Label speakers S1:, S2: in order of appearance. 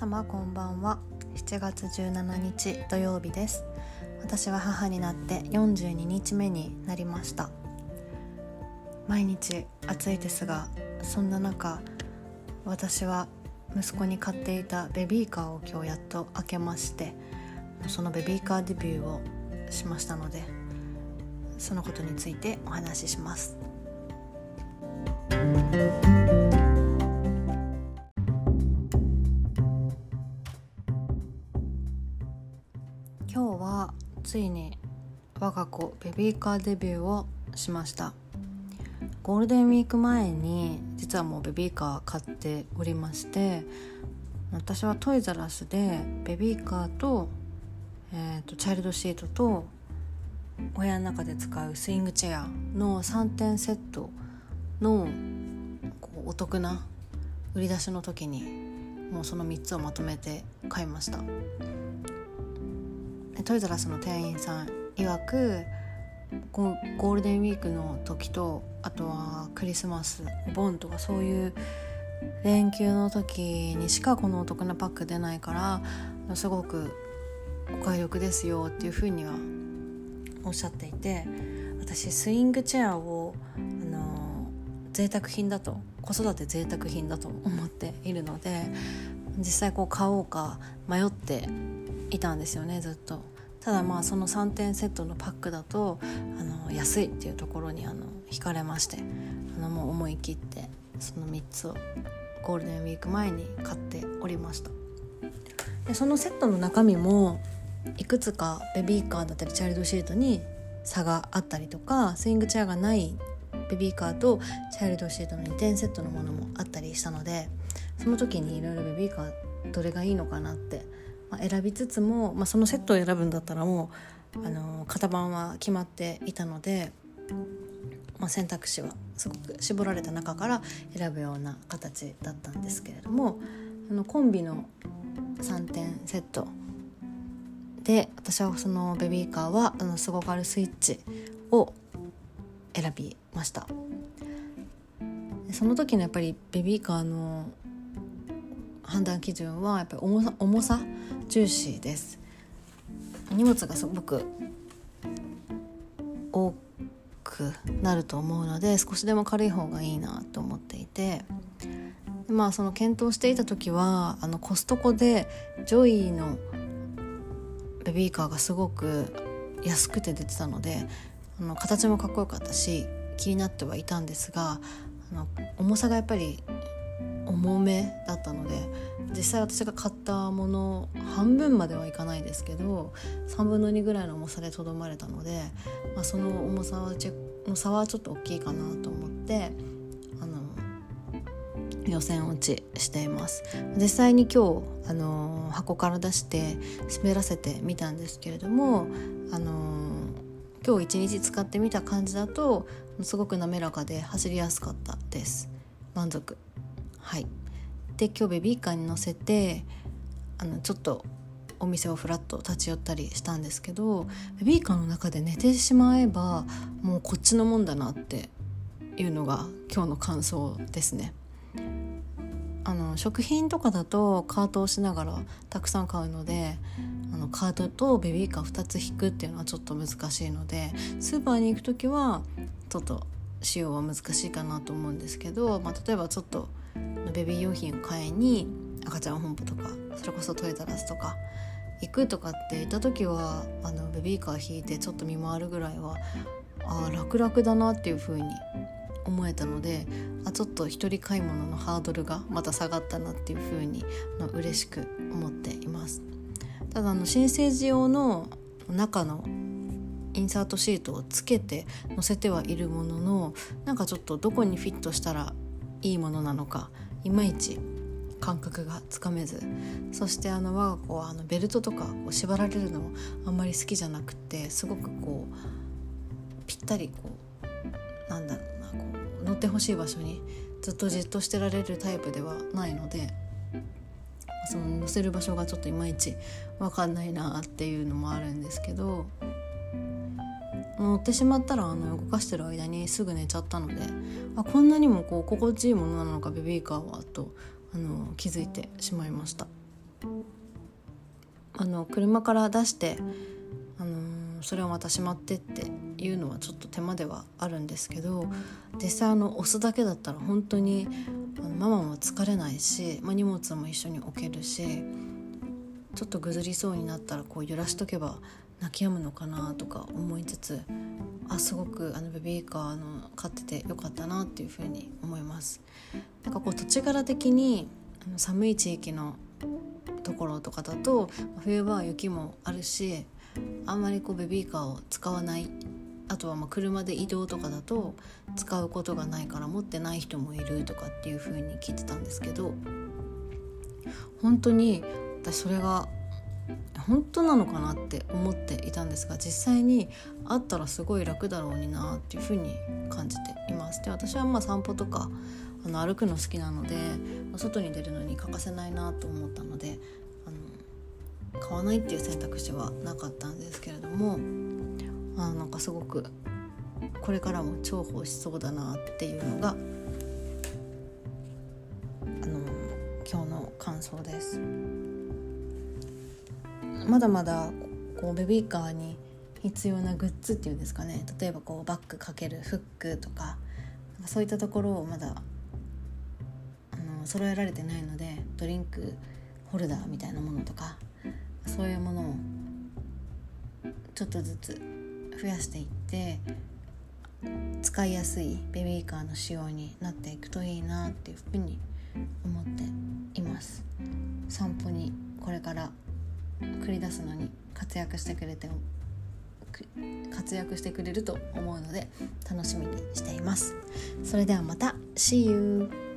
S1: 様こんばんは。7月17日土曜日です。私は母になって42日目になりました。毎日暑いですがそんな中私は息子に買っていたベビーカーを今日やっと開けましてそのベビーカーデビューをしましたのでそのことについてお話しします。ついに我が子ベビーカーデビューをしました。ゴールデンウィーク前に実はもうベビーカー買っておりまして私はトイザラスでベビーカーと,、えーと、チャイルドシートとお部屋の中で使うスイングチェアの3点セットのこうお得な売り出しの時にもうその3つをまとめて買いました。トイザラスの店員さん曰くゴールデンウィークの時とあとはクリスマスお盆とかそういう連休の時にしかこのお得なパック出ないからすごくお買い得ですよっていうふうにはおっしゃっていて私スイングチェアをあの贅沢品だと子育て贅沢品だと思っているので実際こう買おうか迷っていたんですよねずっと。ただまあその3点セットのパックだとあの安いっていうところにあの惹かれましてあのもう思い切ってその3つをゴールデンウィーク前に買っておりましたでそのセットの中身もいくつかベビーカーだったりチャイルドシートに差があったりとかスイングチェアがないベビーカーとチャイルドシートの2点セットのものもあったりしたのでその時にいろいろベビーカーどれがいいのかなってまあ、選びつつも、まあ、そのセットを選ぶんだったらもう、あの型番は決まっていたので、まあ、選択肢はすごく絞られた中から選ぶような形だったんですけれどもあのコンビの3点セットで私はそのベビーカーはあのスゴカルスイッチを選びました。その時のやっぱりベビーカーの判断基準はやっぱり重さ重さ重視です。荷物がすごく多くなると思うので少しでも軽い方がいいなと思っていて。まあその検討していた時はあのコストコでジョイのベビーカーがすごく安くて出てたのであの形もかっこよかったし気になってはいたんですがあの重さがやっぱり重めだったので実際私が買ったもの半分まではいかないですけど3分の2ぐらいの重さでとどまれたので、まあ、その重さはの差はちょっと大きいかなと思ってあの予選落ちしています。実際に今日あの箱から出して滑らせてみたんですけれどもあの今日一日使ってみた感じだとすごく滑らかで走りやすかったです。満足。はいで今日ベビーカーに乗せてあのちょっとお店をふらっと立ち寄ったりしたんですけどベビーカーの中で寝てしまえばもうこっちのもんだなっていうのが今日の感想ですね。あの食品とかだとカートをしながらたくさん買うのであのカートとベビーカー2つ引くっていうのはちょっと難しいのでスーパーに行く時はちょっと使用は難しいかなと思うんですけど、まあ、例えばちょっとベビー用品を買いに赤ちゃん本舗とかそれこそトイザラスとか行くとかって言った時はあのベビーカー引いてちょっと見回るぐらいはあ楽々だなっていう風に思えたのであちょっと一人買い物のハードルがまた下がったなっていう風にの嬉しく思っています。ただあの新生児用の中のインサートシートをつけて載せてはいるもののなんかちょっとどこにフィットしたらいいものなのかいまいち感覚がつかめずそしてあの我が子はあのベルトとかこう縛られるのもあんまり好きじゃなくてすごくこうぴったりこうなんだろうなこう乗ってほしい場所にずっとじっとしてられるタイプではないのでその乗せる場所がちょっといまいち分かんないなっていうのもあるんですけど乗ってしまったらあの動かしてる間にすぐ寝ちゃったのであこんなにもこう心地いいものなのかベビーカーはとあの気づいてしまいました。あの車から出して、あのー、それをまたしまってっていうのはちょっと手間ではあるんですけど実際あの押すだけだったら本当にあのママも疲れないし、まあ、荷物も一緒に置けるしちょっとぐずりそうになったらこう揺らしとけば泣き止むのかなとか思いつつあすごくあのベビーカーの飼っててよかったなっていうふうに思います。なんかこう土地柄的にあの寒い地域のところとかだと冬場は雪もあるしあんまりこうベビーカーを使わないあとはま車で移動とかだと使うことがないから持ってない人もいるとかっていう風に聞いてたんですけど本当に私それが本当なのかなって思っていたんですが実際にあったらすごい楽だろうになっていう風に感じています。で私はまあ散歩とかあの歩くの好きなので外に出るのに欠かせないなと思ったのであの買わないっていう選択肢はなかったんですけれどもあなんかすごくこれからも重宝しそうだなっていうのがあの今日の感想です。まだまだこうベビーカーに必要なグッズっていうんですかね。例えばこうバッグかけるフックとかそういったところをまだあの揃えられてないのでドリンクホルダーみたいなものとかそういうものをちょっとずつ増やしていって使いやすいベビーカーの仕様になっていくといいなっていうふうに思っています。散歩にこれから繰り出すのに活躍してくれて活躍してくれると思うので楽しみにしていますそれではまた See you!